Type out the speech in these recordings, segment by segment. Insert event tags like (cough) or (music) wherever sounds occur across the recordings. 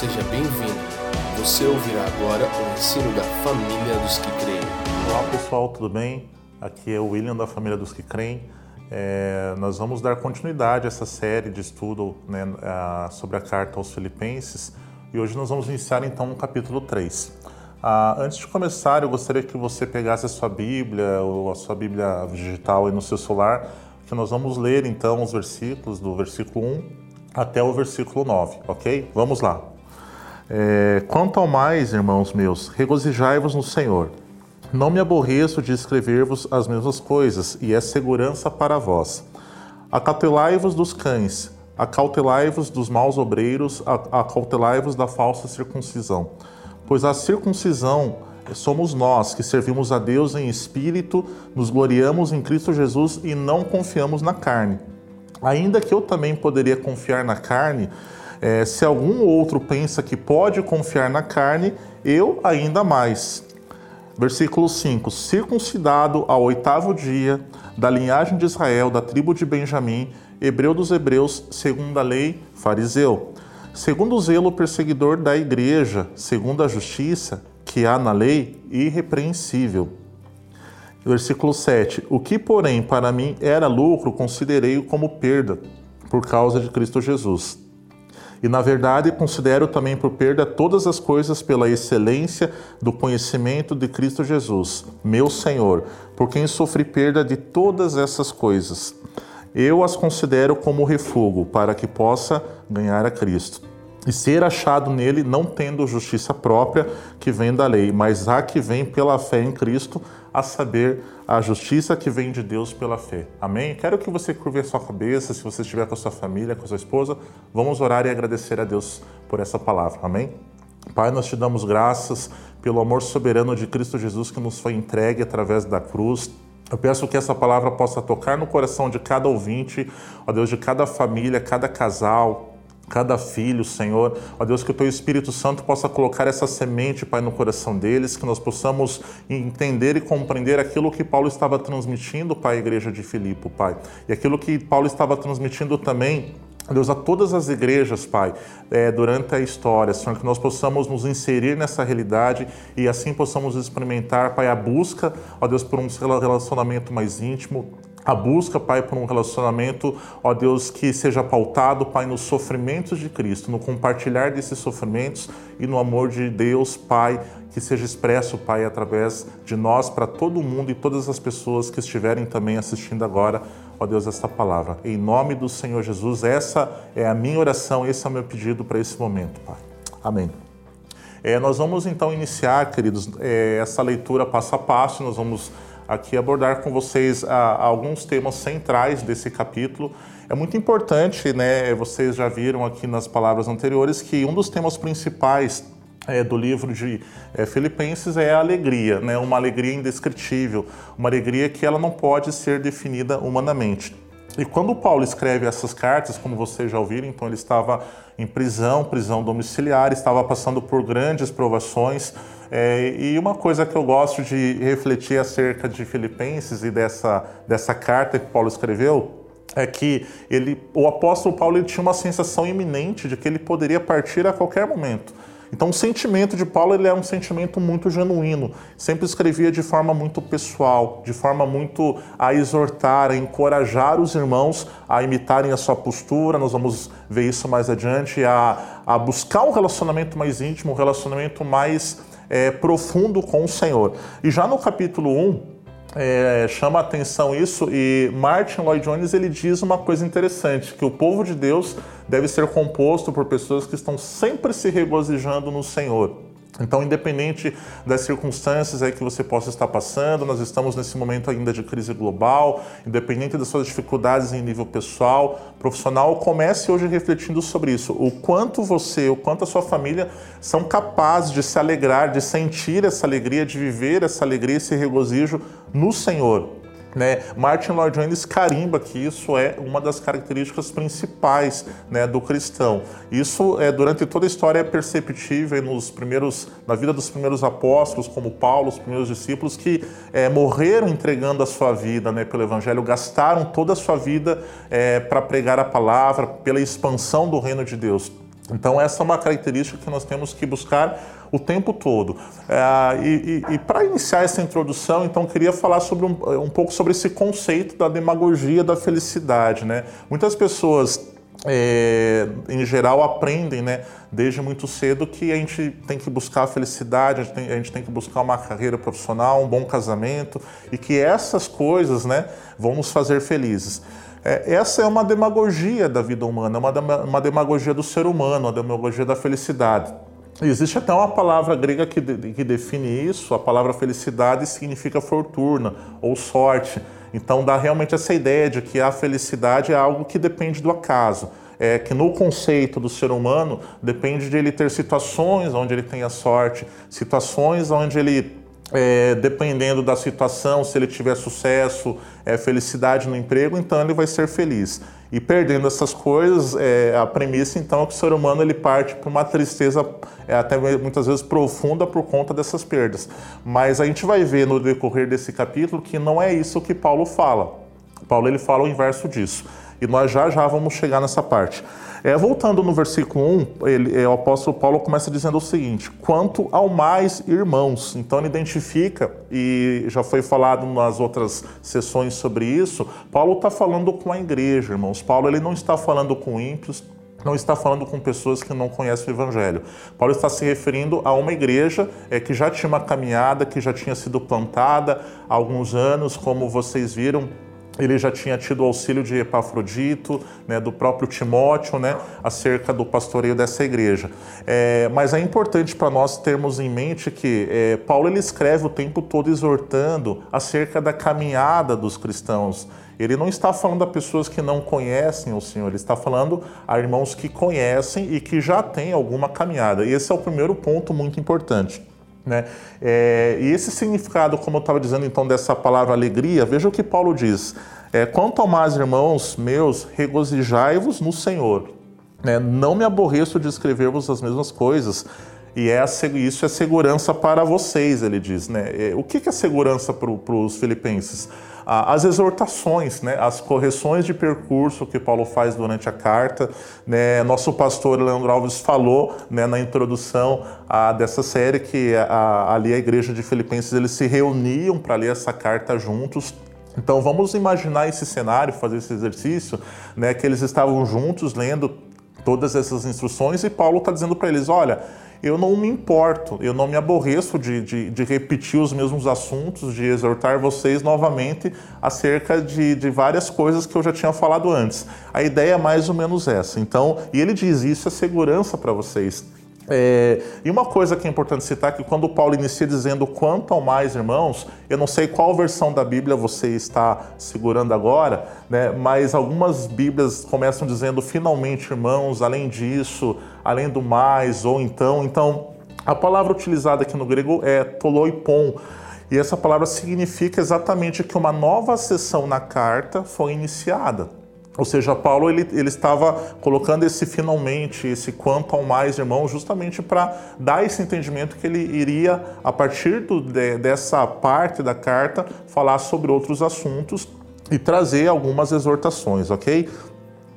seja bem-vindo. Você ouvirá agora o ensino da família dos que creem. Olá pessoal, tudo bem? Aqui é o William da família dos que creem. É, nós vamos dar continuidade a essa série de estudo né, a, sobre a carta aos Filipenses e hoje nós vamos iniciar então o capítulo 3. Ah, antes de começar, eu gostaria que você pegasse a sua Bíblia ou a sua Bíblia digital aí no seu celular, que nós vamos ler então os versículos do versículo 1 até o versículo 9, ok? Vamos lá. É, Quanto ao mais, irmãos meus, regozijai-vos no Senhor. Não me aborreço de escrever-vos as mesmas coisas, e é segurança para vós. Acautelai-vos dos cães, acautelai-vos dos maus obreiros, acautelai-vos da falsa circuncisão. Pois a circuncisão somos nós que servimos a Deus em espírito, nos gloriamos em Cristo Jesus e não confiamos na carne. Ainda que eu também poderia confiar na carne, é, se algum outro pensa que pode confiar na carne, eu ainda mais. Versículo 5: Circuncidado ao oitavo dia, da linhagem de Israel, da tribo de Benjamim, hebreu dos hebreus, segundo a lei, fariseu. Segundo o zelo perseguidor da igreja, segundo a justiça que há na lei, irrepreensível. Versículo 7: O que, porém, para mim era lucro, considerei-o como perda, por causa de Cristo Jesus e, na verdade, considero também por perda todas as coisas pela excelência do conhecimento de Cristo Jesus, meu Senhor, por quem sofri perda de todas essas coisas. Eu as considero como refúgio para que possa ganhar a Cristo e ser achado nele, não tendo justiça própria que vem da lei, mas a que vem pela fé em Cristo, a saber, a justiça que vem de Deus pela fé. Amém? Quero que você curve a sua cabeça, se você estiver com a sua família, com a sua esposa, vamos orar e agradecer a Deus por essa palavra. Amém? Pai, nós te damos graças pelo amor soberano de Cristo Jesus que nos foi entregue através da cruz. Eu peço que essa palavra possa tocar no coração de cada ouvinte, ó Deus, de cada família, cada casal, cada filho, Senhor. Ó Deus, que o Teu Espírito Santo possa colocar essa semente, Pai, no coração deles, que nós possamos entender e compreender aquilo que Paulo estava transmitindo, Pai, à igreja de Filipe, Pai. E aquilo que Paulo estava transmitindo também Deus, a todas as igrejas, Pai, é, durante a história, Senhor, que nós possamos nos inserir nessa realidade e assim possamos experimentar, Pai, a busca, ó Deus, por um relacionamento mais íntimo, a busca, Pai, por um relacionamento, ó Deus, que seja pautado, Pai, nos sofrimentos de Cristo, no compartilhar desses sofrimentos e no amor de Deus, Pai, que seja expresso, Pai, através de nós para todo mundo e todas as pessoas que estiverem também assistindo agora, ó Deus, esta palavra. Em nome do Senhor Jesus, essa é a minha oração, esse é o meu pedido para esse momento, Pai. Amém. É, nós vamos então iniciar, queridos, é, essa leitura passo a passo, nós vamos aqui abordar com vocês ah, alguns temas centrais desse capítulo. É muito importante, né? Vocês já viram aqui nas palavras anteriores que um dos temas principais é, do livro de é, Filipenses é a alegria, né? Uma alegria indescritível, uma alegria que ela não pode ser definida humanamente. E quando Paulo escreve essas cartas, como vocês já ouviram, então ele estava em prisão, prisão domiciliar, estava passando por grandes provações. É, e uma coisa que eu gosto de refletir acerca de Filipenses e dessa, dessa carta que Paulo escreveu é que ele, o apóstolo Paulo ele tinha uma sensação iminente de que ele poderia partir a qualquer momento. Então, o sentimento de Paulo ele é um sentimento muito genuíno. Sempre escrevia de forma muito pessoal, de forma muito a exortar, a encorajar os irmãos a imitarem a sua postura. Nós vamos ver isso mais adiante, a, a buscar um relacionamento mais íntimo, um relacionamento mais é, profundo com o Senhor. E já no capítulo 1, é, chama atenção isso e Martin Lloyd Jones ele diz uma coisa interessante que o povo de Deus deve ser composto por pessoas que estão sempre se regozijando no Senhor. Então, independente das circunstâncias aí que você possa estar passando, nós estamos nesse momento ainda de crise global, independente das suas dificuldades em nível pessoal, profissional, comece hoje refletindo sobre isso. O quanto você, o quanto a sua família são capazes de se alegrar, de sentir essa alegria, de viver essa alegria, esse regozijo no Senhor. Né? Martin Lloyd Jones carimba que isso é uma das características principais né, do cristão. Isso é durante toda a história é perceptível nos primeiros, na vida dos primeiros apóstolos, como Paulo, os primeiros discípulos que é, morreram entregando a sua vida né, pelo Evangelho, gastaram toda a sua vida é, para pregar a palavra, pela expansão do reino de Deus. Então, essa é uma característica que nós temos que buscar o tempo todo. É, e, e, e para iniciar essa introdução, então, queria falar sobre um, um pouco sobre esse conceito da demagogia da felicidade. Né? Muitas pessoas é, em geral, aprendem né, desde muito cedo que a gente tem que buscar a felicidade, a gente, tem, a gente tem que buscar uma carreira profissional, um bom casamento e que essas coisas né, vão nos fazer felizes. É, essa é uma demagogia da vida humana, uma, uma demagogia do ser humano, uma demagogia da felicidade. Existe até uma palavra grega que, de, que define isso, a palavra felicidade significa fortuna ou sorte. Então dá realmente essa ideia de que a felicidade é algo que depende do acaso. É que no conceito do ser humano depende de ele ter situações onde ele tenha sorte, situações onde ele é, dependendo da situação, se ele tiver sucesso, é, felicidade no emprego, então ele vai ser feliz. E perdendo essas coisas, é, a premissa então é que o ser humano ele parte para uma tristeza é, até muitas vezes profunda por conta dessas perdas. Mas a gente vai ver no decorrer desse capítulo que não é isso que Paulo fala. Paulo ele fala o inverso disso. E nós já já vamos chegar nessa parte. É, voltando no versículo 1, ele, é, o apóstolo Paulo começa dizendo o seguinte: quanto ao mais irmãos. Então ele identifica, e já foi falado nas outras sessões sobre isso, Paulo está falando com a igreja, irmãos. Paulo ele não está falando com ímpios, não está falando com pessoas que não conhecem o Evangelho. Paulo está se referindo a uma igreja é, que já tinha uma caminhada, que já tinha sido plantada há alguns anos, como vocês viram ele já tinha tido o auxílio de Epafrodito, né, do próprio Timóteo, né, acerca do pastoreio dessa igreja. É, mas é importante para nós termos em mente que é, Paulo ele escreve o tempo todo exortando acerca da caminhada dos cristãos. Ele não está falando a pessoas que não conhecem o Senhor, ele está falando a irmãos que conhecem e que já têm alguma caminhada. E esse é o primeiro ponto muito importante. Né? É, e esse significado, como eu estava dizendo então, dessa palavra alegria, veja o que Paulo diz. É, Quanto ao mais, irmãos meus, regozijai-vos no Senhor. É, não me aborreço de escrever-vos as mesmas coisas, e é isso é segurança para vocês, ele diz. Né? O que é segurança para os filipenses? as exortações, né, as correções de percurso que Paulo faz durante a carta. Né, nosso pastor Leandro Alves falou né, na introdução a, dessa série que a, ali a igreja de Filipenses eles se reuniam para ler essa carta juntos. Então vamos imaginar esse cenário, fazer esse exercício, né, que eles estavam juntos lendo todas essas instruções e Paulo está dizendo para eles, olha, eu não me importo, eu não me aborreço de, de, de, repetir os mesmos assuntos, de exortar vocês novamente acerca de, de várias coisas que eu já tinha falado antes. A ideia é mais ou menos essa. Então, e ele diz: isso é segurança para vocês. É, e uma coisa que é importante citar é que quando Paulo inicia dizendo quanto ao mais irmãos, eu não sei qual versão da Bíblia você está segurando agora, né, mas algumas Bíblias começam dizendo finalmente irmãos, além disso, além do mais, ou então. Então, a palavra utilizada aqui no grego é toloipon. E essa palavra significa exatamente que uma nova sessão na carta foi iniciada. Ou seja, Paulo ele, ele estava colocando esse finalmente, esse quanto ao mais, irmão, justamente para dar esse entendimento que ele iria, a partir do, de, dessa parte da carta, falar sobre outros assuntos e trazer algumas exortações, ok?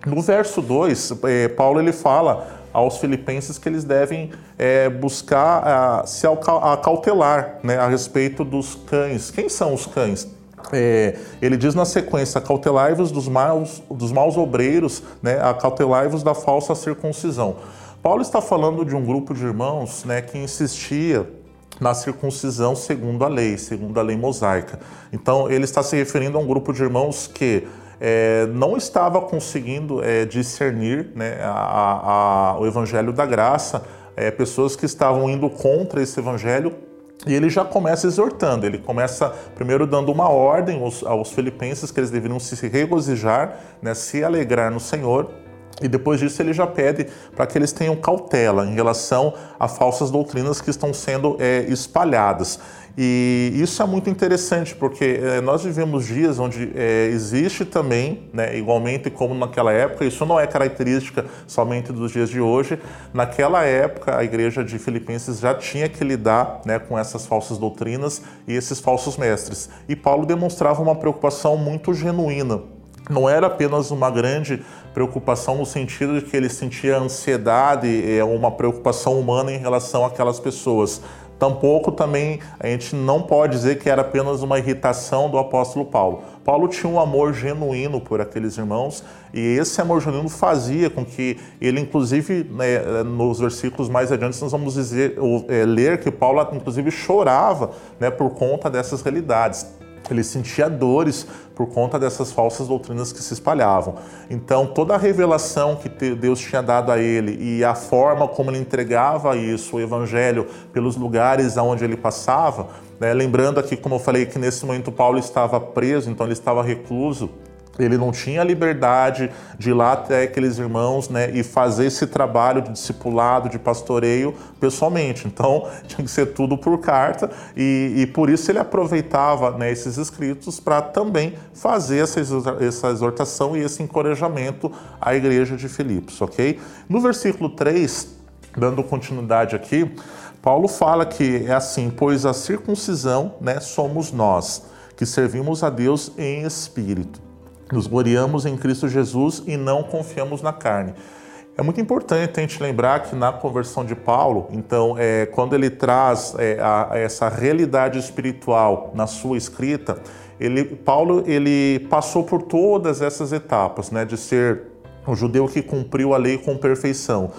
No verso 2, eh, Paulo ele fala aos filipenses que eles devem é, buscar a, se acautelar né, a respeito dos cães. Quem são os cães? É, ele diz na sequência: cautelai-vos dos maus, dos maus obreiros, né, cautelai-vos da falsa circuncisão. Paulo está falando de um grupo de irmãos né, que insistia na circuncisão segundo a lei, segundo a lei mosaica. Então, ele está se referindo a um grupo de irmãos que é, não estava conseguindo é, discernir né, a, a, o evangelho da graça, é, pessoas que estavam indo contra esse evangelho e ele já começa exortando, ele começa primeiro dando uma ordem aos, aos filipenses que eles deveriam se regozijar, né, se alegrar no Senhor, e depois disso ele já pede para que eles tenham cautela em relação a falsas doutrinas que estão sendo é, espalhadas. E isso é muito interessante, porque é, nós vivemos dias onde é, existe também, né, igualmente como naquela época, isso não é característica somente dos dias de hoje, naquela época a igreja de Filipenses já tinha que lidar né, com essas falsas doutrinas e esses falsos mestres. E Paulo demonstrava uma preocupação muito genuína não era apenas uma grande preocupação no sentido de que ele sentia ansiedade, é, uma preocupação humana em relação àquelas pessoas. Tampouco também a gente não pode dizer que era apenas uma irritação do apóstolo Paulo. Paulo tinha um amor genuíno por aqueles irmãos e esse amor genuíno fazia com que ele, inclusive, né, nos versículos mais adiante, nós vamos dizer, é, ler que Paulo, inclusive, chorava né, por conta dessas realidades. Ele sentia dores por conta dessas falsas doutrinas que se espalhavam. Então, toda a revelação que Deus tinha dado a ele e a forma como ele entregava isso, o evangelho, pelos lugares aonde ele passava, né? lembrando aqui, como eu falei, que nesse momento Paulo estava preso, então ele estava recluso ele não tinha liberdade de ir lá até aqueles irmãos né, e fazer esse trabalho de discipulado, de pastoreio pessoalmente. Então (laughs) tinha que ser tudo por carta e, e por isso ele aproveitava né, esses escritos para também fazer essa, essa exortação e esse encorajamento à igreja de Filipos, ok? No versículo 3, dando continuidade aqui, Paulo fala que é assim, pois a circuncisão né, somos nós, que servimos a Deus em espírito nos gloriamos em Cristo Jesus e não confiamos na carne. É muito importante a gente lembrar que na conversão de Paulo, então, é, quando ele traz é, a, essa realidade espiritual na sua escrita, ele, Paulo ele passou por todas essas etapas, né, de ser um judeu que cumpriu a lei com perfeição.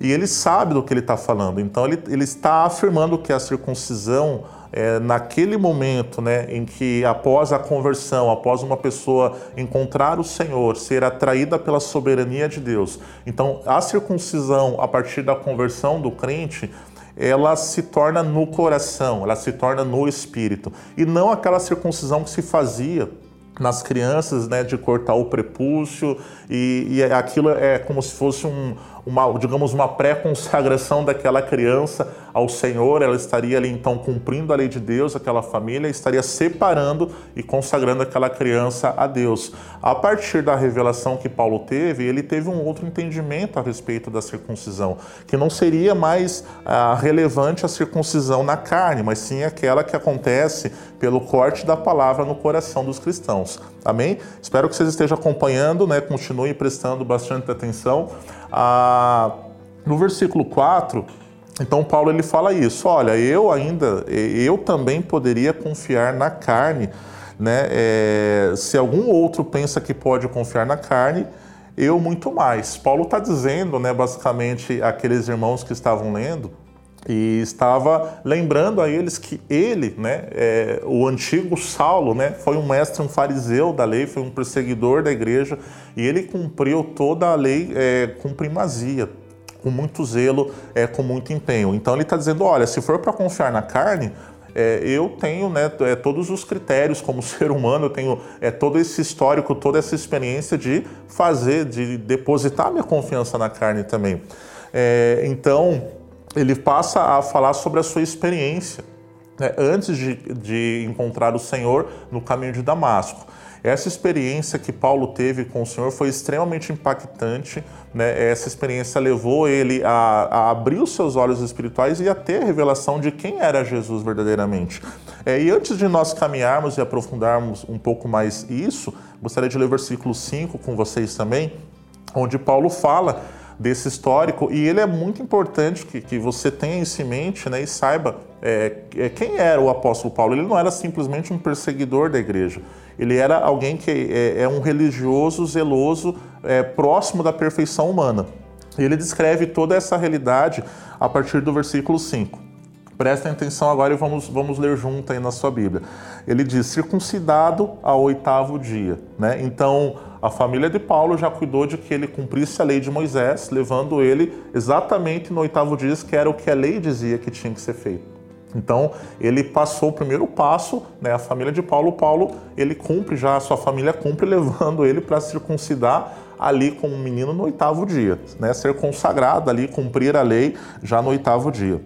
E ele sabe do que ele está falando, então ele, ele está afirmando que a circuncisão é, naquele momento né, em que, após a conversão, após uma pessoa encontrar o Senhor, ser atraída pela soberania de Deus, então a circuncisão, a partir da conversão do crente, ela se torna no coração, ela se torna no espírito, e não aquela circuncisão que se fazia nas crianças, né, de cortar o prepúcio, e, e aquilo é como se fosse um, uma, digamos, uma pré-consagração daquela criança ao Senhor, ela estaria ali então cumprindo a lei de Deus, aquela família estaria separando e consagrando aquela criança a Deus. A partir da revelação que Paulo teve, ele teve um outro entendimento a respeito da circuncisão, que não seria mais ah, relevante a circuncisão na carne, mas sim aquela que acontece pelo corte da palavra no coração dos cristãos. Amém? Espero que vocês estejam acompanhando, né? Continue prestando bastante atenção. Ah, no versículo 4, então Paulo ele fala isso, olha, eu ainda, eu também poderia confiar na carne, né? É, se algum outro pensa que pode confiar na carne, eu muito mais. Paulo está dizendo, né, basicamente, aqueles irmãos que estavam lendo, e estava lembrando a eles que ele, né, é, o antigo Saulo, né, foi um mestre, um fariseu da lei, foi um perseguidor da igreja e ele cumpriu toda a lei é, com primazia, com muito zelo, é, com muito empenho. Então ele está dizendo, olha, se for para confiar na carne, é, eu tenho né, é, todos os critérios como (laughs) ser humano, eu tenho é, todo esse histórico, toda essa experiência de fazer, de depositar minha confiança na carne também. É, então ele passa a falar sobre a sua experiência né, antes de, de encontrar o Senhor no caminho de Damasco. Essa experiência que Paulo teve com o Senhor foi extremamente impactante. Né? Essa experiência levou ele a, a, abrir os seus olhos espirituais e a ter a revelação de quem era Jesus verdadeiramente. É, e antes de nós caminharmos e aprofundarmos um pouco mais isso, gostaria de ler o versículo 5 com vocês também, onde Paulo fala desse histórico e ele é muito importante que, que você tenha isso em mente né, e saiba é, é, quem era o apóstolo Paulo. Ele não era simplesmente um perseguidor da igreja, ele era alguém que é, é um religioso zeloso, é, próximo da perfeição humana. Ele descreve toda essa realidade a partir do versículo 5. Prestem atenção agora e vamos, vamos ler junto aí na sua Bíblia. Ele diz: circuncidado ao oitavo dia. Né? Então, a família de Paulo já cuidou de que ele cumprisse a lei de Moisés, levando ele exatamente no oitavo dia, que era o que a lei dizia que tinha que ser feito. Então, ele passou o primeiro passo, né, a família de Paulo, Paulo, ele cumpre já, a sua família cumpre, (laughs) levando ele para circuncidar ali como menino no oitavo dia, né, ser consagrado ali, cumprir a lei já no oitavo dia.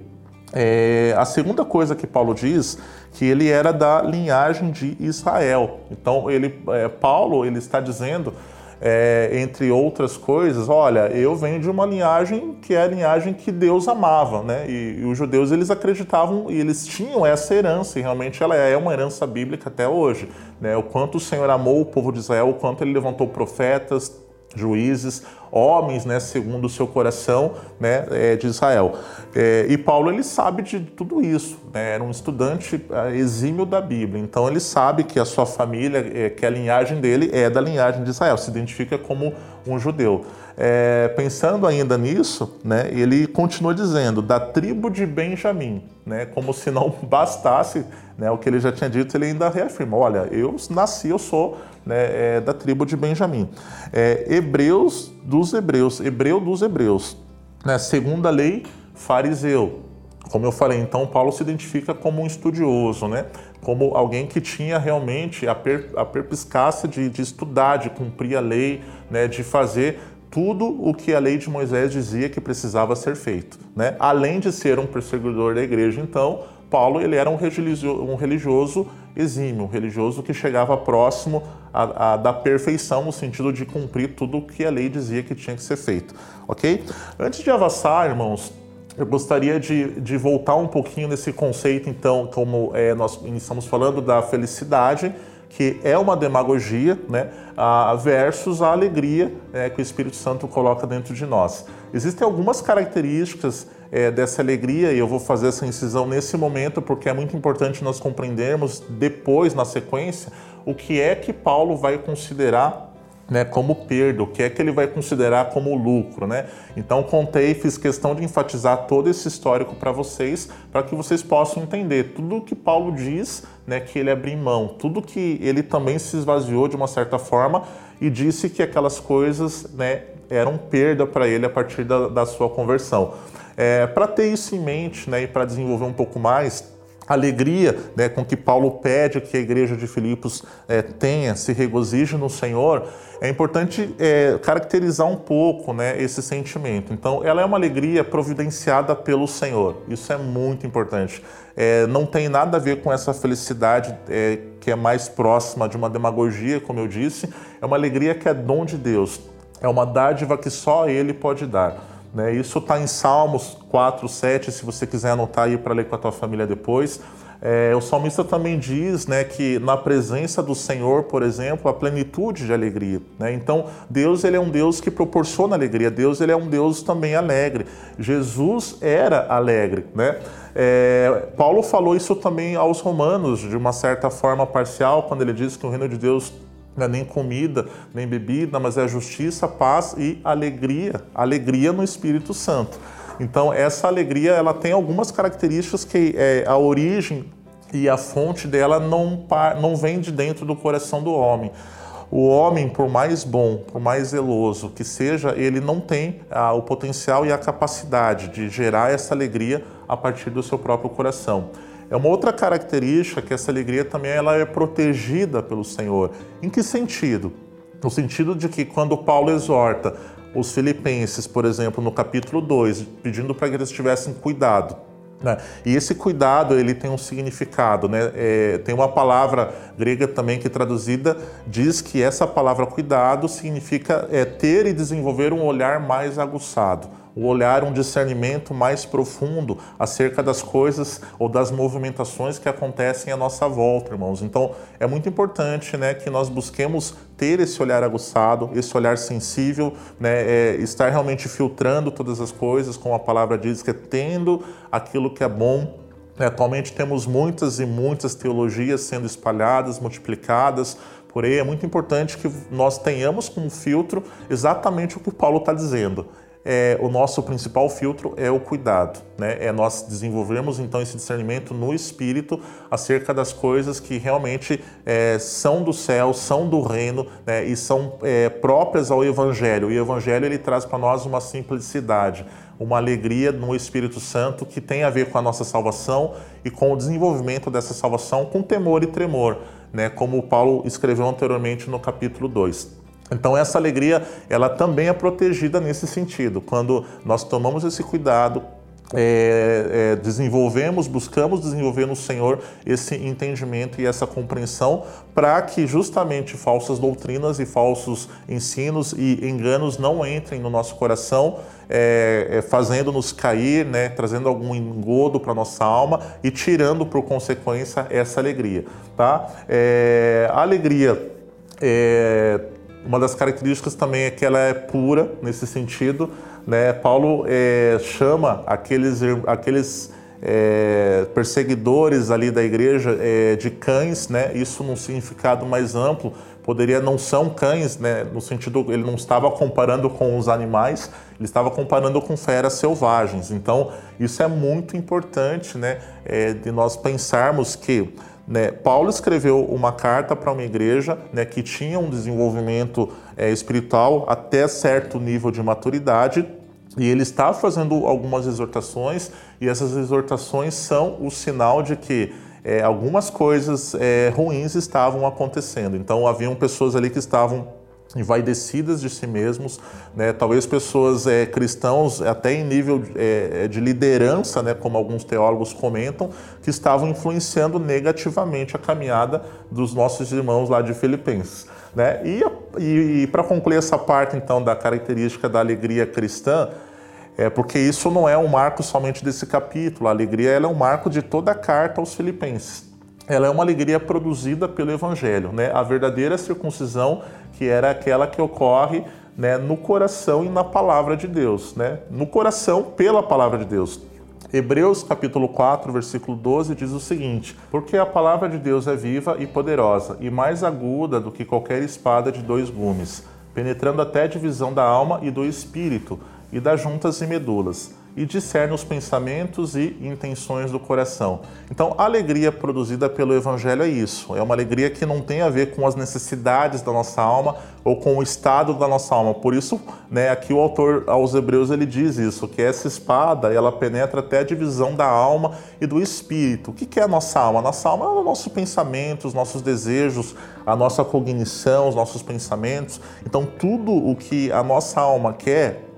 É, a segunda coisa que Paulo diz que ele era da linhagem de Israel. Então ele, é, Paulo ele está dizendo é, entre outras coisas, olha, eu venho de uma linhagem que é a linhagem que Deus amava, né? E, e, os judeus eles acreditavam e eles tinham essa herança, e realmente ela é uma herança bíblica até hoje, né? O quanto o Senhor amou o povo de Israel, o quanto ele levantou profetas, juízes, homens, né, segundo o seu coração, né, é, de Israel. É, e Paulo ele sabe de tudo isso, né, era um estudante é, exímio da Bíblia, então ele sabe que a sua família, é, que a linhagem dele é da linhagem de Israel, se identifica como um judeu. É, pensando ainda nisso, né, ele continua dizendo da tribo de Benjamim, né, como se não (laughs) bastasse né, o que ele já tinha dito, ele ainda reafirma: olha, eu nasci, eu sou né, é, da tribo de Benjamim. É, hebreus dos hebreus, hebreu dos hebreus. Né, segunda lei, fariseu. Como eu falei, então Paulo se identifica como um estudioso, né? como alguém que tinha realmente a, per, a perpiscácia de, de estudar, de cumprir a lei, né? de fazer tudo o que a lei de Moisés dizia que precisava ser feito. Né? Além de ser um perseguidor da igreja, então, Paulo ele era um religioso, um religioso exímio, um religioso que chegava próximo a, a, da perfeição no sentido de cumprir tudo o que a lei dizia que tinha que ser feito, ok? Antes de avançar, irmãos, eu gostaria de, de voltar um pouquinho nesse conceito, então, como é, nós estamos falando da felicidade, que é uma demagogia, né, versus a alegria é, que o Espírito Santo coloca dentro de nós. Existem algumas características é, dessa alegria, e eu vou fazer essa incisão nesse momento, porque é muito importante nós compreendermos depois, na sequência, o que é que Paulo vai considerar né, como perda, o que é que ele vai considerar como lucro, né? Então contei, fiz questão de enfatizar todo esse histórico para vocês, para que vocês possam entender tudo o que Paulo diz, né, que ele abriu mão, tudo que ele também se esvaziou de uma certa forma e disse que aquelas coisas, né, eram perda para ele a partir da, da sua conversão. É, para ter isso em mente, né, e para desenvolver um pouco mais, alegria né, com que Paulo pede que a igreja de Filipos é, tenha, se regozije no Senhor, é importante é, caracterizar um pouco né, esse sentimento. Então, ela é uma alegria providenciada pelo Senhor. Isso é muito importante. É, não tem nada a ver com essa felicidade é, que é mais próxima de uma demagogia, como eu disse. É uma alegria que é dom de Deus. É uma dádiva que só Ele pode dar. Né? Isso está em Salmos 4, 7, se você quiser anotar aí para ler com a tua família depois. É, o salmista também diz né, que na presença do Senhor, por exemplo, a plenitude de alegria. Né? Então, Deus ele é um Deus que proporciona alegria. Deus ele é um Deus também alegre. Jesus era alegre. Né? É, Paulo falou isso também aos romanos, de uma certa forma parcial, quando ele diz que o reino de Deus não é nem comida, nem bebida, mas é justiça, paz e alegria. Alegria no Espírito Santo. Então, essa alegria ela tem algumas características que é, a origem e a fonte dela não, não vem de dentro do coração do homem. O homem, por mais bom, por mais zeloso que seja, ele não tem ah, o potencial e a capacidade de gerar essa alegria a partir do seu próprio coração. É uma outra característica que essa alegria também ela é protegida pelo Senhor. Em que sentido? No sentido de que quando Paulo exorta os filipenses, por exemplo, no capítulo 2, pedindo para que eles tivessem cuidado, né? E esse cuidado ele tem um significado, né? É, tem uma palavra grega também que traduzida diz que essa palavra cuidado significa é, ter e desenvolver um olhar mais aguçado o olhar, um discernimento mais profundo acerca das coisas ou das movimentações que acontecem à nossa volta, irmãos. Então, é muito importante né, que nós busquemos ter esse olhar aguçado, esse olhar sensível, né, é, estar realmente filtrando todas as coisas, como a palavra diz, que é tendo aquilo que é bom. Atualmente temos muitas e muitas teologias sendo espalhadas, multiplicadas, porém é muito importante que nós tenhamos como filtro exatamente o que Paulo está dizendo é, o nosso principal filtro é o cuidado, né? É nós desenvolvermos então esse discernimento no espírito acerca das coisas que realmente é, são do céu, são do reino, né? E são é, próprias ao Evangelho. E o Evangelho ele traz para nós uma simplicidade, uma alegria no Espírito Santo que tem a ver com a nossa salvação e com o desenvolvimento dessa salvação com temor e tremor, né? Como Paulo escreveu anteriormente no capítulo 2. Então essa alegria, ela também é protegida nesse sentido. Quando nós tomamos esse cuidado é, é, desenvolvemos, buscamos desenvolver no Senhor esse entendimento e essa compreensão para que justamente falsas doutrinas e falsos ensinos e enganos não entrem no nosso coração, é, é fazendo-nos cair, né, trazendo algum engodo para nossa alma e tirando por consequência essa alegria. Tá? É, a alegria é, uma das características também é que ela é pura nesse sentido. Né? Paulo é, chama aqueles, aqueles é, perseguidores ali da igreja é, de cães, né? isso num significado mais amplo, poderia não são cães, né? no sentido, ele não estava comparando com os animais, ele estava comparando com feras selvagens. Então, isso é muito importante né? É, de nós pensarmos que né, Paulo escreveu uma carta para uma igreja né, que tinha um desenvolvimento é, espiritual até certo nível de maturidade e ele está fazendo algumas exortações e essas exortações são o sinal de que é, algumas coisas é, ruins estavam acontecendo. Então haviam pessoas ali que estavam envaidecidas de si mesmos, né? talvez pessoas é, cristãos até em nível é, é, de liderança, né? como alguns teólogos comentam, que estavam influenciando negativamente a caminhada dos nossos irmãos lá de Filipenses. Né? E, e, e para concluir essa parte então da característica da alegria cristã, é porque isso não é um marco somente desse capítulo, a alegria é um marco de toda a carta aos Filipenses ela é uma alegria produzida pelo Evangelho, né? A verdadeira circuncisão que era aquela que ocorre né, no coração e na palavra de Deus, né? No coração pela palavra de Deus. Hebreus capítulo 4, versículo 12 diz o seguinte: Porque a palavra de Deus é viva e poderosa, e mais aguda do que qualquer espada de dois gumes, penetrando até a divisão da alma e do espírito, e das juntas e medulas e discerne os pensamentos e intenções do coração. Então, a alegria produzida pelo Evangelho é isso. É uma alegria que não tem a ver com as necessidades da nossa alma ou com o estado da nossa alma. Por isso, né, aqui o autor aos Hebreus ele diz isso, que essa espada ela penetra até a divisão da alma e do espírito. O que é a nossa alma? A nossa alma é o nosso pensamento, os nossos desejos, a nossa cognição, os nossos pensamentos. Então, tudo o que a nossa alma quer?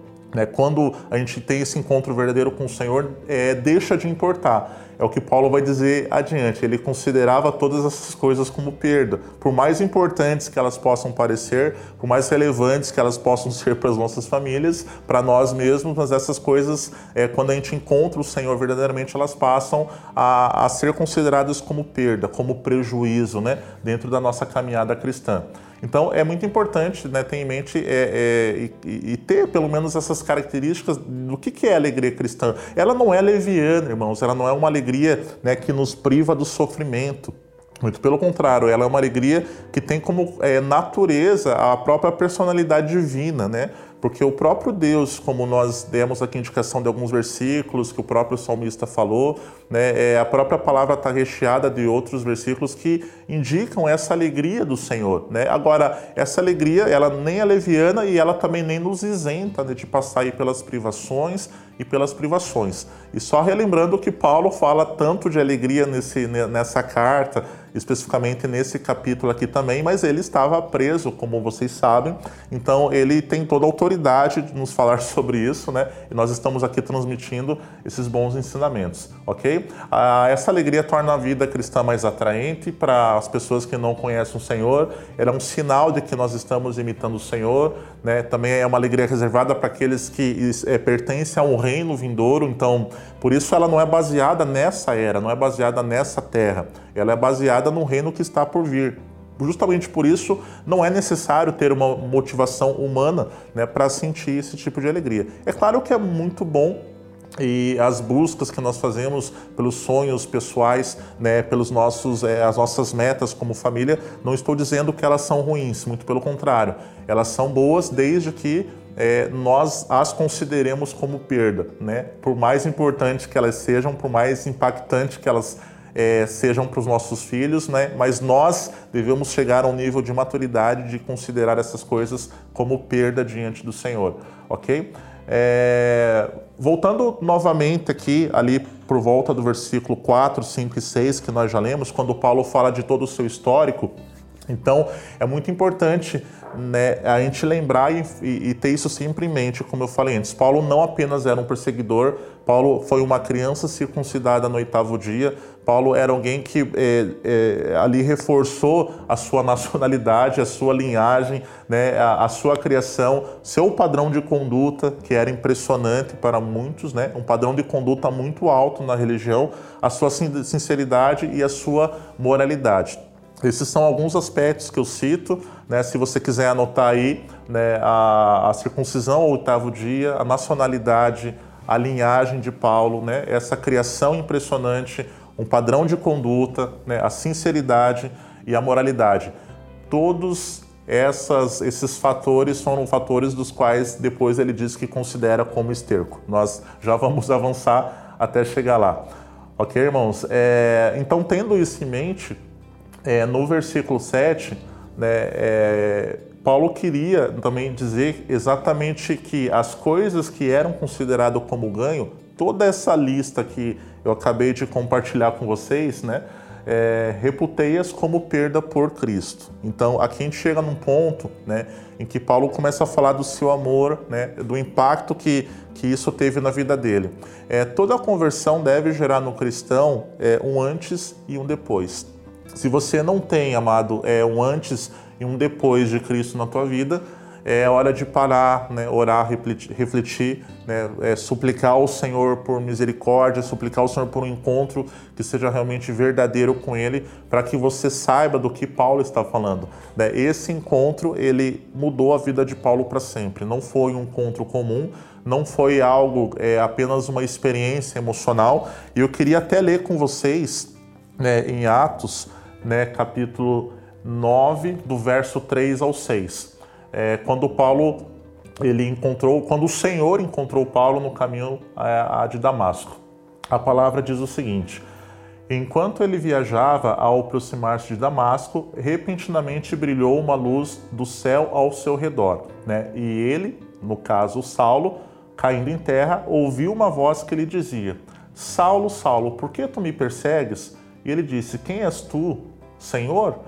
Quando a gente tem esse encontro verdadeiro com o Senhor, é, deixa de importar. É o que Paulo vai dizer adiante. Ele considerava todas essas coisas como perda, por mais importantes que elas possam parecer, por mais relevantes que elas possam ser para as nossas famílias, para nós mesmos, mas essas coisas, é, quando a gente encontra o Senhor verdadeiramente, elas passam a, a ser consideradas como perda, como prejuízo, né, dentro da nossa caminhada cristã. Então é muito importante né, ter em mente é, é, e, e, ter pelo menos essas características do que, que é alegria cristã. Ela não é leviana, irmãos, ela não é uma alegria né, que nos priva do sofrimento. Muito pelo contrário, ela é uma alegria que tem como é, natureza a própria personalidade divina, né? Porque o próprio Deus, como nós demos aqui indicação de alguns versículos que o próprio salmista falou, né, é, a própria palavra está recheada de outros versículos que indicam essa alegria do Senhor. Né? Agora, essa alegria, ela nem é leviana e ela também nem nos isenta né, de passar aí pelas privações e pelas privações. E só relembrando que Paulo fala tanto de alegria nesse, nessa carta, especificamente nesse capítulo aqui também, mas ele estava preso, como vocês sabem, então ele tem toda a autoridade de nos falar (laughs) sobre isso, né? E nós estamos aqui transmitindo esses bons ensinamentos, ok? Ah, essa alegria torna a vida cristã mais atraente para as pessoas que não conhecem o Senhor, ela é um sinal de que nós estamos imitando o Senhor, né? Também é uma alegria reservada para aqueles que é, pertencem a um reino vindouro, então por isso ela não é baseada nessa era, não é baseada nessa terra, ela é baseada no reino que está por vir. Justamente por isso não é necessário ter uma motivação humana né, para sentir esse tipo de alegria. É claro que é muito bom e as buscas que nós fazemos pelos sonhos pessoais, né, pelos nossos, é, as nossas metas como família, não estou dizendo que elas são ruins, muito pelo contrário, elas são boas desde que é, nós as consideremos como perda, né? Por mais importante que elas sejam, por mais impactante que elas é, sejam para os nossos filhos, né? Mas nós devemos chegar a um nível de maturidade de considerar essas coisas como perda diante do Senhor, ok? É, voltando novamente aqui, ali por volta do versículo 4, 5 e 6, que nós já lemos, quando Paulo fala de todo o seu histórico, Então, é muito importante né, a gente lembrar e, e, ter isso sempre em mente, como eu falei antes. Paulo não apenas era um perseguidor, Paulo foi uma criança circuncidada no oitavo dia, Paulo era alguém que é, é, ali reforçou a sua (laughs) nacionalidade, a sua linhagem, né, a, a, sua criação, seu padrão de conduta, que era impressionante para muitos, né, um padrão de conduta muito alto na religião, a sua sinceridade e a sua moralidade. Esses são alguns aspectos que eu cito, né? Se você quiser anotar aí, né? a, a circuncisão ao oitavo dia, a nacionalidade, a linhagem de Paulo, né? Essa criação impressionante, um padrão de conduta, né? A sinceridade e a moralidade. Todos essas, esses fatores foram fatores dos quais depois ele diz que considera como esterco. Nós já vamos (laughs) avançar até chegar lá. Ok, irmãos? É, então, tendo isso em mente, é, no versículo 7, né, é, Paulo queria também dizer exatamente que as coisas que eram consideradas como ganho, toda essa lista que eu acabei de compartilhar com vocês, né, é, reputei-as como perda por Cristo. Então, aqui a gente chega num ponto né, em que Paulo começa a falar do seu amor, né, do impacto que, que isso teve na vida dele. É, toda a conversão deve gerar no cristão é, um antes e um depois. Se você não tem, amado, é, um antes e um depois de Cristo na tua vida, é hora de parar, né, orar, refletir, né, é, suplicar ao Senhor por misericórdia, suplicar ao Senhor por um encontro que seja realmente verdadeiro com Ele, para que você saiba do que Paulo está falando. Né? Esse encontro ele mudou a vida de Paulo para sempre. Não foi um encontro comum, não foi algo é, apenas uma experiência emocional. E eu queria até ler com vocês né, em Atos né, capítulo 9, do verso 3 ao 6. É, quando Paulo ele encontrou, quando o Senhor encontrou Paulo no caminho a, de Damasco. A palavra diz o seguinte: Enquanto ele viajava ao aproximar-se de Damasco, repentinamente brilhou uma luz do céu ao seu redor, né? E ele, no caso Saulo, caindo em terra, ouviu uma voz que lhe dizia: Saulo, Saulo, por que tu me persegues? E ele disse: Quem és tu? Senhor?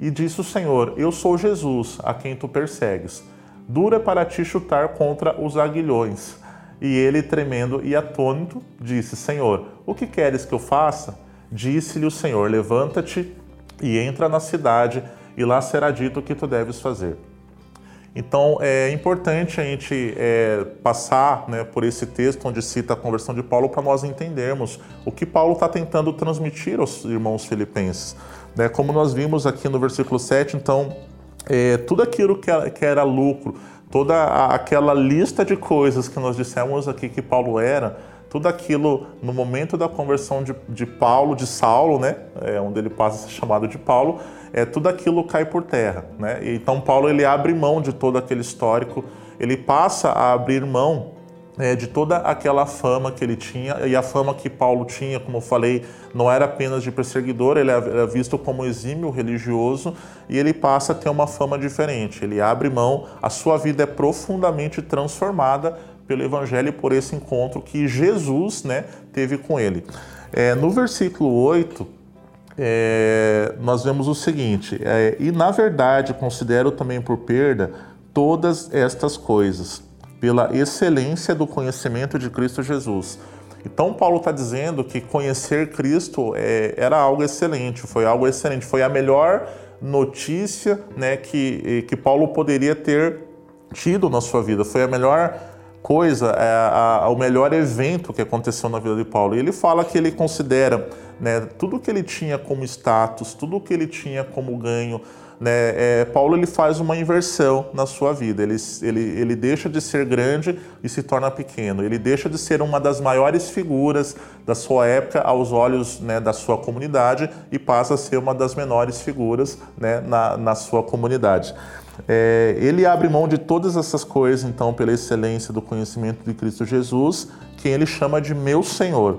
E disse o Senhor: Eu sou Jesus, a quem tu persegues. Dura para te chutar contra os aguilhões. E ele, tremendo e atônito, disse: Senhor, o que queres que eu faça? Disse-lhe o Senhor: Levanta-te e entra na cidade, e lá será dito o que tu deves fazer. Então é importante a gente é, passar né, por esse texto onde cita a conversão de Paulo para nós entendermos o que Paulo está tentando transmitir aos irmãos filipenses. Né? Como nós vimos aqui no versículo 7, então, é, tudo aquilo que era, que era lucro, toda a, aquela lista de coisas que nós dissemos aqui que Paulo era, tudo aquilo no momento da conversão de, de Paulo, de Saulo, né, é, onde ele passa a ser chamado de Paulo, é, tudo aquilo cai por terra. Né? Então Paulo ele abre mão de todo aquele histórico, ele passa a abrir mão é, de toda aquela fama que ele tinha, e a fama que Paulo tinha, como eu falei, não era apenas de perseguidor, ele era visto como exímio religioso, e ele passa a ter uma fama diferente. Ele abre mão, a sua vida é profundamente transformada pelo Evangelho e por esse encontro que Jesus né, teve com ele. É, no versículo 8, é, nós vemos o seguinte: é, e na verdade considero também por perda todas estas coisas pela excelência do conhecimento de Cristo Jesus. Então, Paulo está dizendo que conhecer Cristo é, era algo excelente, foi algo excelente, foi a melhor notícia né, que, que Paulo poderia ter tido na sua vida, foi a melhor coisa, é, a, a, o melhor evento que aconteceu na vida de Paulo. E ele fala que ele considera né, tudo que ele tinha como status, tudo que ele tinha como ganho, né, é, Paulo ele faz uma inversão na sua vida. Ele, ele, ele deixa de ser grande e se torna pequeno. Ele deixa de ser uma das maiores figuras da sua época aos olhos né, da sua comunidade e passa a ser uma das menores figuras né, na, na sua comunidade. É, ele abre mão de todas essas coisas, então, pela excelência do conhecimento de Cristo Jesus, quem ele chama de meu Senhor.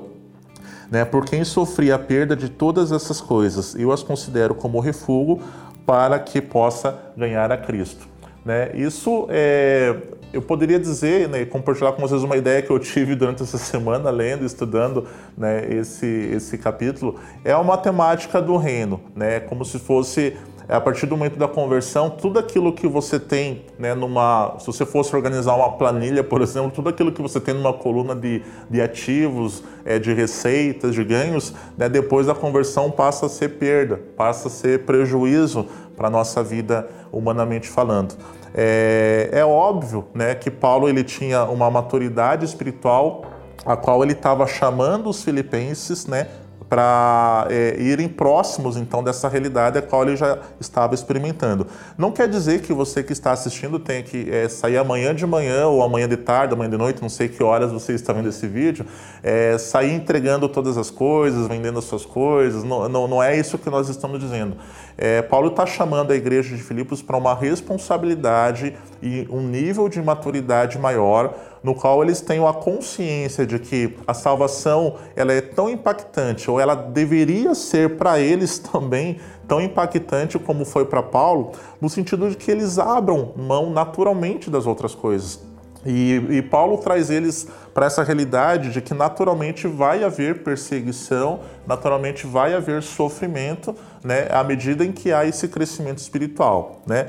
Né, por quem sofri a perda de todas essas coisas, eu as considero como refúgio para que possa ganhar a Cristo. Né? Isso é, eu poderia dizer, né, compartilhar com vocês uma ideia que eu tive durante essa semana, lendo, estudando né, esse, esse capítulo, é uma temática do reino, né, como se fosse a partir do momento da conversão, tudo aquilo que você tem, né, numa, se você fosse organizar uma planilha, por exemplo, tudo aquilo que você tem numa coluna de, de ativos, é, de receitas, de ganhos, né, depois da conversão passa a ser perda, passa a ser prejuízo para a nossa vida humanamente falando. É, é óbvio né, que Paulo ele tinha uma maturidade espiritual a qual ele estava chamando os filipenses né, para é, irem próximos então dessa realidade a qual ele já estava experimentando. Não quer dizer que você que está assistindo tenha que é, sair amanhã de manhã ou amanhã de tarde, amanhã de noite, não sei que horas você está vendo esse vídeo, é, sair entregando todas as coisas, vendendo as suas coisas. Não, não, não é isso que nós estamos dizendo. É, Paulo está chamando a igreja de Filipos para uma responsabilidade e um nível de maturidade maior no qual eles tenham a consciência de que a salvação ela é tão impactante, ou ela deveria ser para eles (laughs) também tão impactante como foi para Paulo, no sentido de que eles abram mão naturalmente das outras coisas. E, e, Paulo traz eles para essa realidade de que naturalmente vai haver perseguição, naturalmente vai haver sofrimento, né, à medida em que há esse crescimento espiritual, né?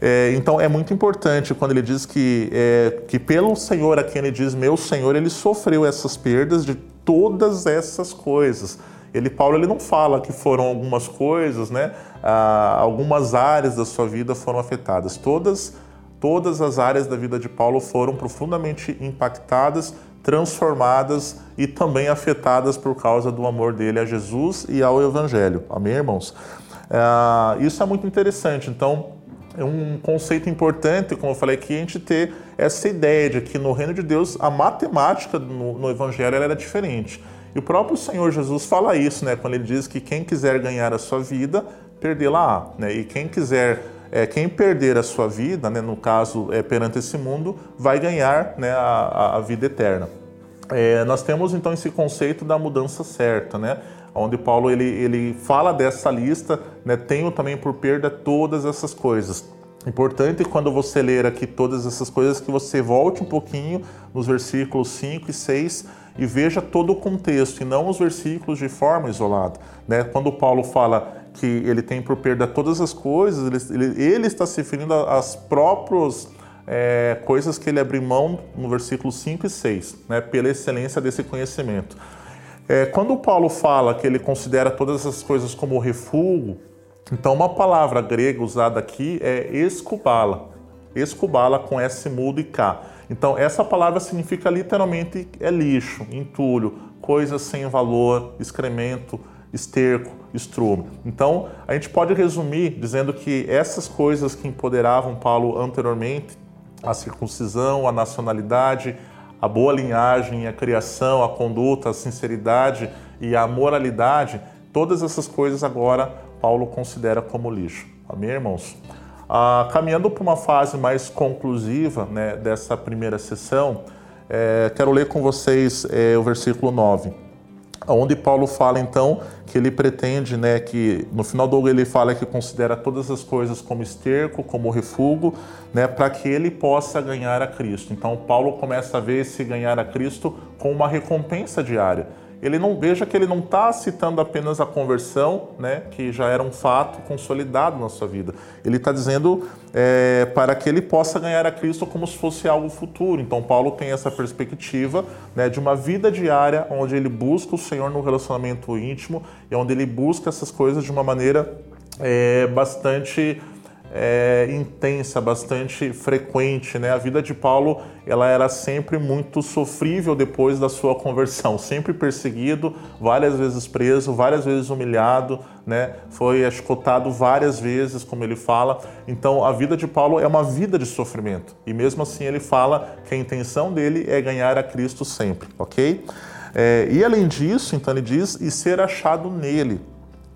É, então é muito importante quando ele diz que, é, que pelo Senhor, a quem ele diz meu Senhor, ele sofreu essas perdas de todas essas coisas. Ele, Paulo, ele não fala que foram algumas coisas, né? Ah, algumas áreas da sua vida foram afetadas. Todas, todas as áreas da vida de Paulo foram profundamente impactadas, transformadas e também afetadas por causa do amor dele a Jesus e ao Evangelho. Amém, irmãos? Ah, isso é muito interessante. Então, é um conceito importante, como eu falei aqui, a gente ter essa ideia de que no reino de Deus a matemática no, no Evangelho era diferente. E o próprio Senhor Jesus fala isso, né, quando ele diz que quem quiser ganhar a sua vida, perdê-la. Né? E quem quiser, é, quem perder a sua vida, né, no caso é, perante esse mundo, vai ganhar né, a, a vida eterna. É, nós temos então esse conceito da mudança certa, né? Onde Paulo ele, ele fala dessa lista, né, tenho também por perda todas essas coisas. Importante quando você ler aqui todas essas coisas que você volte um pouquinho nos versículos 5 e 6 e veja todo o contexto e não os versículos de forma isolada. Né? Quando Paulo fala que ele tem por perda todas as coisas, ele, ele, ele está se referindo às próprias é, coisas que ele abre mão no versículo 5 e 6, né? pela excelência desse conhecimento. É, quando Paulo fala que ele considera todas essas coisas como refúgio, então uma palavra grega usada aqui é escubala. Escubala com S mudo e K. Então essa palavra significa literalmente é lixo, entulho, coisas sem valor, excremento, esterco, estrume. Então a gente pode resumir dizendo que essas coisas que empoderavam Paulo anteriormente, a circuncisão, a nacionalidade, a boa linhagem, a criação, a conduta, a sinceridade e a moralidade, todas essas coisas agora Paulo considera como lixo. Amém, irmãos? Ah, caminhando para uma fase mais conclusiva né, dessa primeira sessão, é, quero ler com vocês é, o versículo 9 onde Paulo fala então que ele pretende, né, que no final do ele fala que considera todas as coisas como esterco, como refúgio, né, para que ele possa ganhar a Cristo. Então Paulo começa a ver esse ganhar a Cristo com uma recompensa diária ele não veja que ele não está citando apenas a conversão, né, que já era um fato consolidado na sua vida. Ele está dizendo é, para que ele possa ganhar a Cristo como se fosse algo futuro. Então Paulo tem essa perspectiva né, de uma vida diária onde ele busca o Senhor no relacionamento íntimo e onde ele busca essas coisas de uma maneira é, bastante é, intensa, bastante frequente, né? A vida de Paulo ela era sempre muito sofrível depois da sua conversão, sempre perseguido, várias vezes preso, várias vezes humilhado, né? Foi escotado várias vezes, como ele fala. Então, a vida de Paulo é uma vida de sofrimento e mesmo assim ele fala que a intenção dele é ganhar a Cristo sempre, ok? É, e além disso, então ele diz e ser achado nele,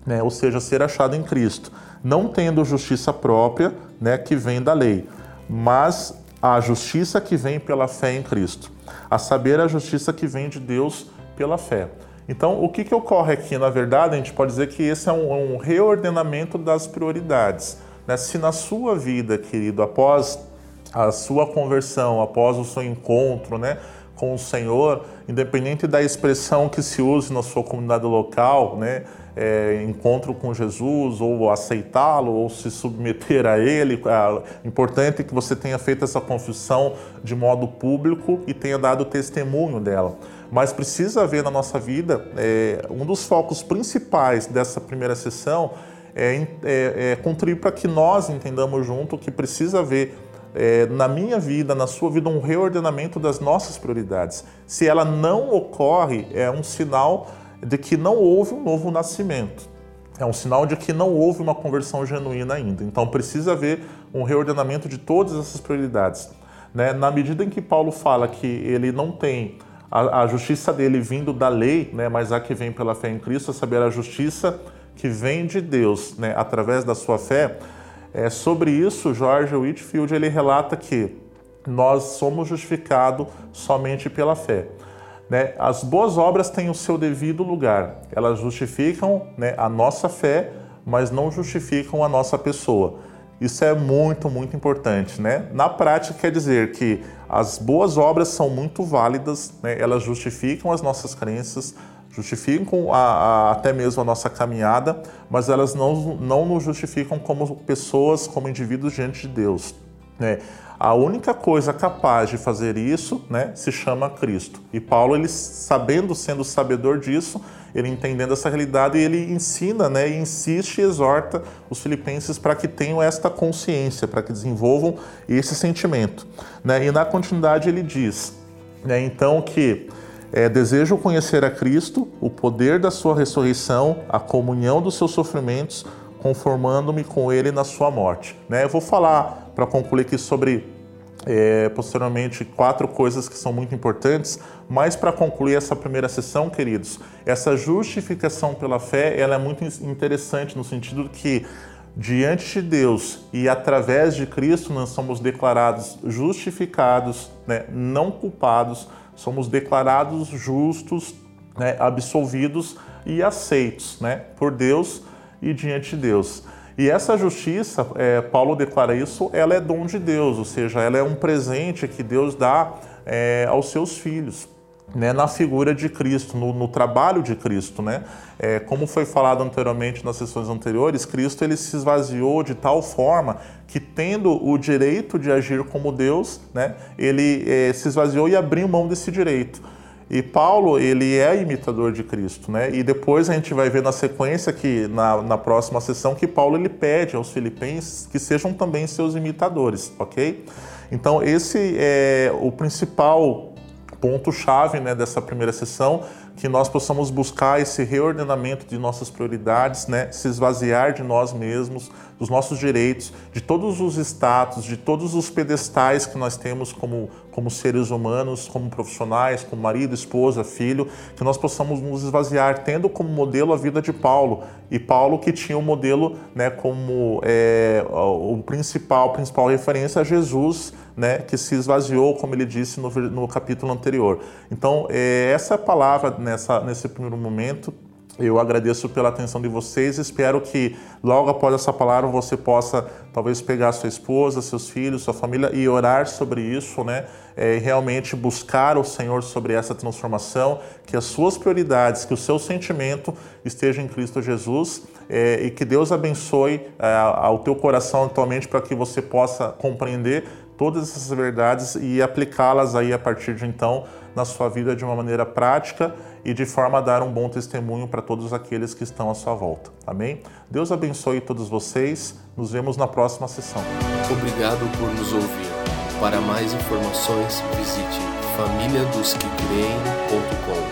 né? Ou seja, ser achado em Cristo não tendo justiça própria, né, que vem da lei, mas a justiça que vem pela fé em Cristo, a saber a justiça que vem de Deus pela fé. Então, o que, que ocorre aqui? Na verdade, a gente pode dizer que esse é um, um reordenamento das prioridades. Né? Se na sua vida, querido, após a sua conversão, após o seu encontro né, com o Senhor, independente da expressão que se use na sua comunidade local, né? É, encontro com Jesus, ou aceitá-lo, ou se submeter a Ele. É importante que você tenha feito essa confissão de modo público e tenha dado testemunho dela. Mas precisa haver na nossa vida, é, um dos focos principais dessa primeira sessão é, é, é contribuir para que nós entendamos junto que precisa haver é, na minha vida, na sua vida, um reordenamento das nossas prioridades. Se ela não ocorre, é um sinal de que não houve um novo nascimento. É um sinal de que não houve uma conversão genuína ainda. Então precisa haver um reordenamento de todas essas prioridades. Né? Na medida em que Paulo fala que ele não tem a, a justiça dele vindo da lei, né? mas a que vem pela fé em Cristo, a saber, a justiça que vem de Deus né? através da sua fé, é, sobre isso, George Whitfield ele relata que nós somos justificados somente pela fé. Né? As boas obras têm o seu devido lugar, elas justificam né, a nossa fé, mas não justificam a nossa pessoa. Isso é muito, muito importante. Né? Na prática, quer dizer que as boas obras são muito válidas, né? elas justificam as nossas crenças, justificam a, a, até mesmo a nossa caminhada, mas elas não, não nos justificam como pessoas, como indivíduos diante de Deus. Né? A única coisa capaz de fazer isso né, se chama Cristo. E Paulo, ele sabendo, sendo sabedor disso, ele entendendo essa realidade, ele ensina, né, insiste e exorta os filipenses para que tenham esta consciência, para que desenvolvam esse sentimento. Né? E na continuidade ele diz, né, então, que é, desejo conhecer a Cristo, o poder da sua ressurreição, a comunhão dos seus sofrimentos, conformando-me com ele na sua morte. Né? Eu vou falar, para concluir aqui, sobre é, posteriormente quatro coisas que são muito importantes, mas para concluir essa primeira sessão, queridos, essa justificação pela fé ela é muito interessante no sentido que diante de Deus e através de Cristo nós somos declarados justificados, né, não culpados, somos declarados justos, né, absolvidos e aceitos né, por Deus e diante de Deus. E essa justiça, é, Paulo declara isso, ela é dom de Deus, ou seja, ela é um presente que Deus dá é, aos seus filhos né, na figura de Cristo, no, no trabalho de Cristo, né? É, como foi falado anteriormente nas sessões anteriores, Cristo ele se esvaziou de tal forma que tendo o direito de agir como Deus, né, ele é, se esvaziou e abriu mão desse direito. E Paulo, ele é imitador de Cristo, né? E depois a gente vai ver na sequência que na, na próxima sessão que Paulo ele pede aos filipenses que sejam também seus imitadores, ok? Então esse é o principal ponto-chave né, dessa primeira sessão, que nós possamos buscar esse reordenamento de nossas prioridades, né, se esvaziar de nós mesmos, dos nossos direitos, de todos os status, de todos os pedestais que nós temos como, como seres humanos, como profissionais, como marido, esposa, filho, que nós possamos nos esvaziar, tendo como modelo a vida de Paulo. E Paulo que tinha o modelo né, como é, o principal, principal referência a Jesus, né, que se esvaziou, como ele disse no, no capítulo anterior. Então, é, essa palavra nessa, nesse primeiro momento. Eu agradeço pela atenção de vocês. Espero que logo após essa palavra você possa talvez pegar sua esposa, seus filhos, sua família e orar sobre isso, né? É, realmente buscar o Senhor sobre essa transformação, que as suas prioridades, que o seu sentimento esteja em Cristo Jesus é, e que Deus abençoe é, ao teu coração atualmente para que você possa compreender todas essas verdades e aplicá-las aí a partir de então na sua vida de uma maneira prática e de forma a dar um bom testemunho para todos aqueles que estão à sua volta. Amém? Deus abençoe todos vocês. Nos vemos na próxima sessão. Obrigado por nos ouvir. Para mais informações, visite famíliadosquecreem.com.